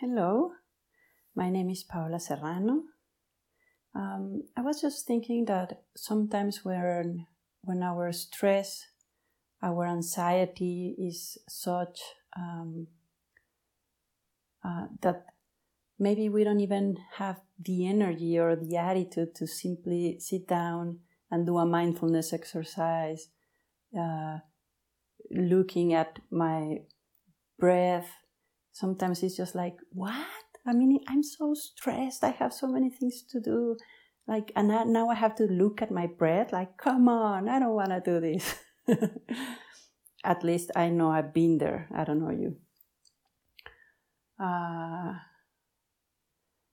Hello, my name is Paola Serrano. Um, I was just thinking that sometimes when, when our stress, our anxiety is such um, uh, that maybe we don't even have the energy or the attitude to simply sit down and do a mindfulness exercise, uh, looking at my breath sometimes it's just like, what? I mean, I'm so stressed. I have so many things to do. Like, and now I have to look at my breath. Like, come on, I don't want to do this. at least I know I've been there. I don't know you. Uh,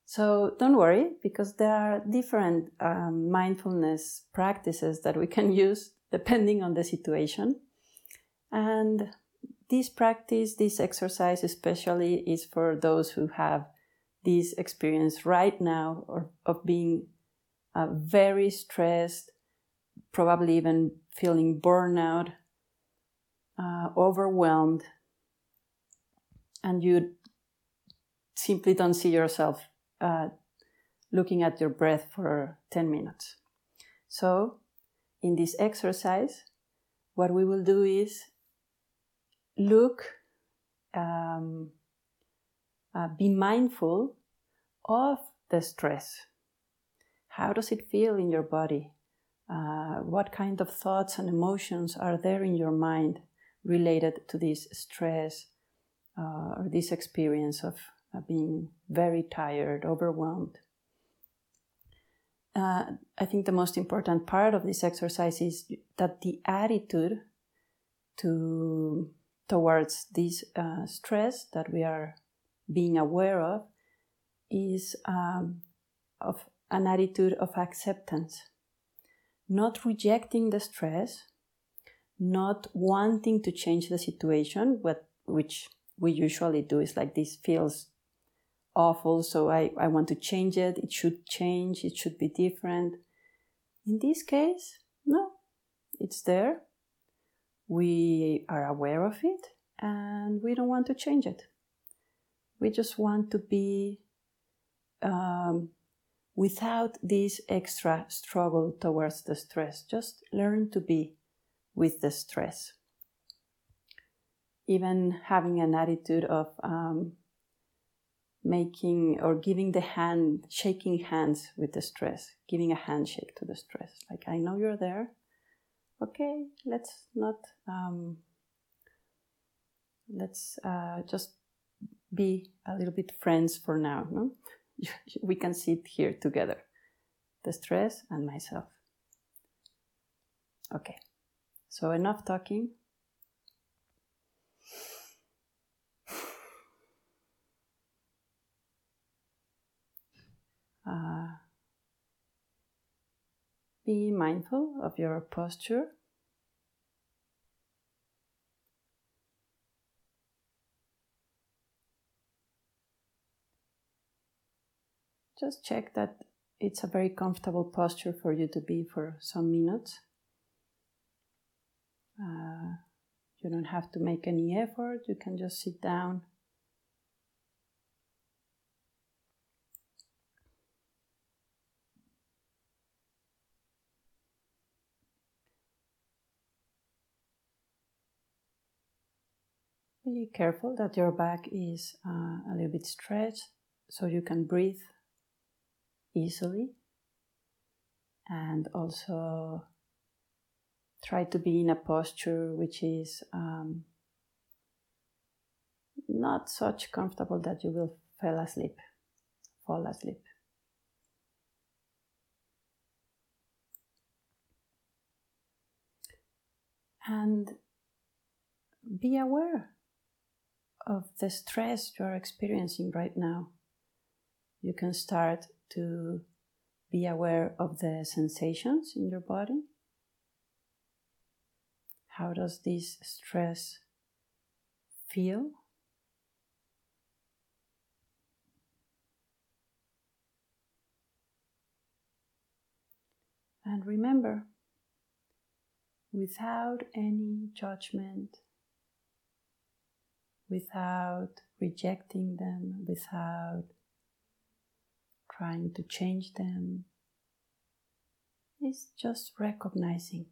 so don't worry, because there are different um, mindfulness practices that we can use depending on the situation. And this practice, this exercise especially, is for those who have this experience right now or of being uh, very stressed, probably even feeling burnout, uh, overwhelmed, and you simply don't see yourself uh, looking at your breath for 10 minutes. So, in this exercise, what we will do is look, um, uh, be mindful of the stress. How does it feel in your body? Uh, what kind of thoughts and emotions are there in your mind related to this stress uh, or this experience of being very tired, overwhelmed? Uh, I think the most important part of this exercise is that the attitude to towards this uh, stress that we are being aware of is um, of an attitude of acceptance, not rejecting the stress, not wanting to change the situation, what, which we usually do is like this feels awful, so I, I want to change it, it should change, it should be different. In this case, no, it's there, we are aware of it and we don't want to change it. We just want to be um, without this extra struggle towards the stress. Just learn to be with the stress. Even having an attitude of um, making or giving the hand, shaking hands with the stress, giving a handshake to the stress. Like, I know you're there okay, let's not, um, let's uh, just be a little bit friends for now. No? we can sit here together, the stress and myself. Okay, so enough talking. Be mindful of your posture. Just check that it's a very comfortable posture for you to be for some minutes. Uh, you don't have to make any effort, you can just sit down Be careful that your back is uh, a little bit stretched so you can breathe easily. And also try to be in a posture which is um, not such comfortable that you will fall asleep fall asleep. And be aware of the stress you are experiencing right now. You can start to be aware of the sensations in your body. How does this stress feel? And remember, without any judgment, without rejecting them, without trying to change them. It's just recognizing,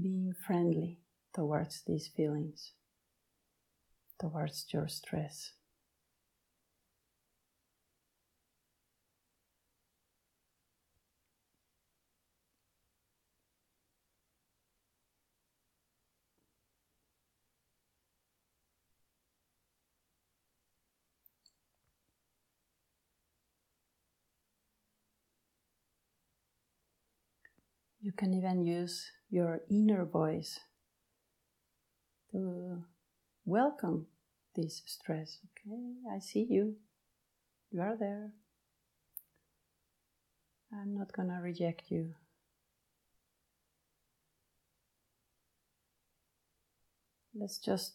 being friendly towards these feelings, towards your stress. You can even use your inner voice to welcome this stress. Okay, I see you. You are there. I'm not gonna reject you. Let's just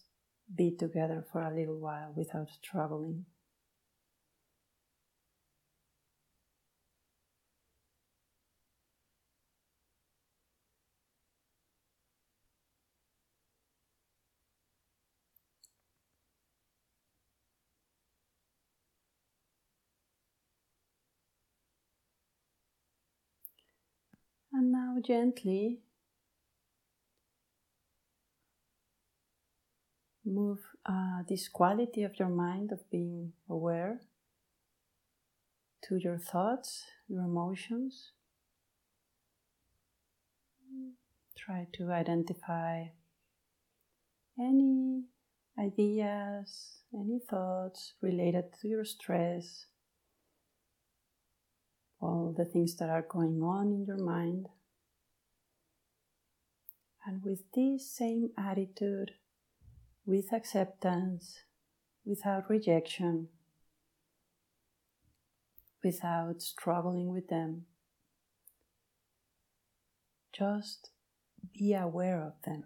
be together for a little while without troubling. And now gently move uh, this quality of your mind of being aware to your thoughts, your emotions. Try to identify any ideas, any thoughts related to your stress all the things that are going on in your mind. And with this same attitude, with acceptance, without rejection, without struggling with them, just be aware of them.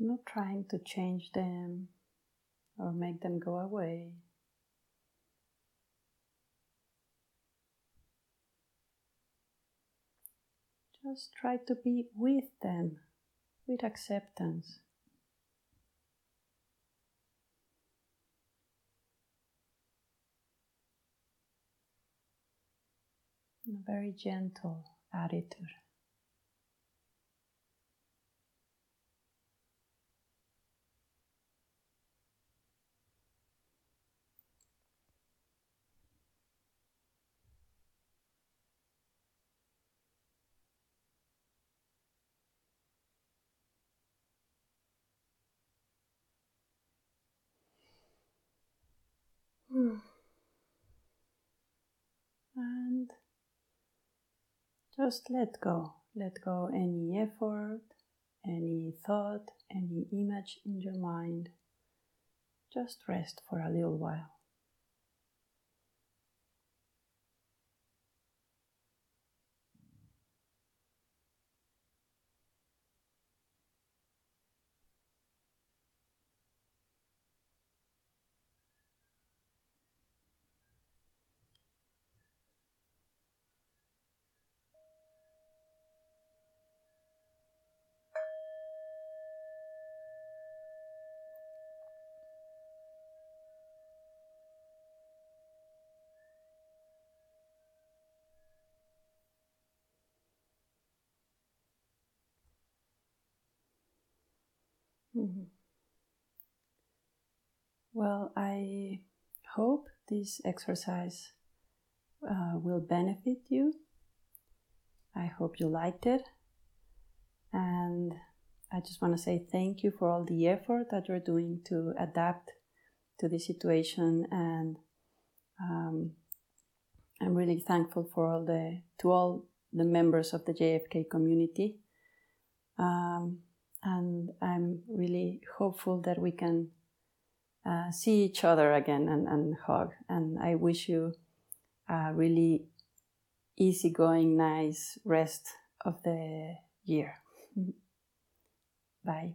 Not trying to change them or make them go away. Just try to be with them with acceptance. A very gentle attitude. And just let go. Let go any effort, any thought, any image in your mind. Just rest for a little while. Mm-hmm. Well, I hope this exercise uh, will benefit you. I hope you liked it. And I just want to say thank you for all the effort that you're doing to adapt to the situation. And um, I'm really thankful for all the to all the members of the JFK community. Um, and I'm really hopeful that we can uh, see each other again and, and hug. And I wish you a really easygoing, nice rest of the year. Bye.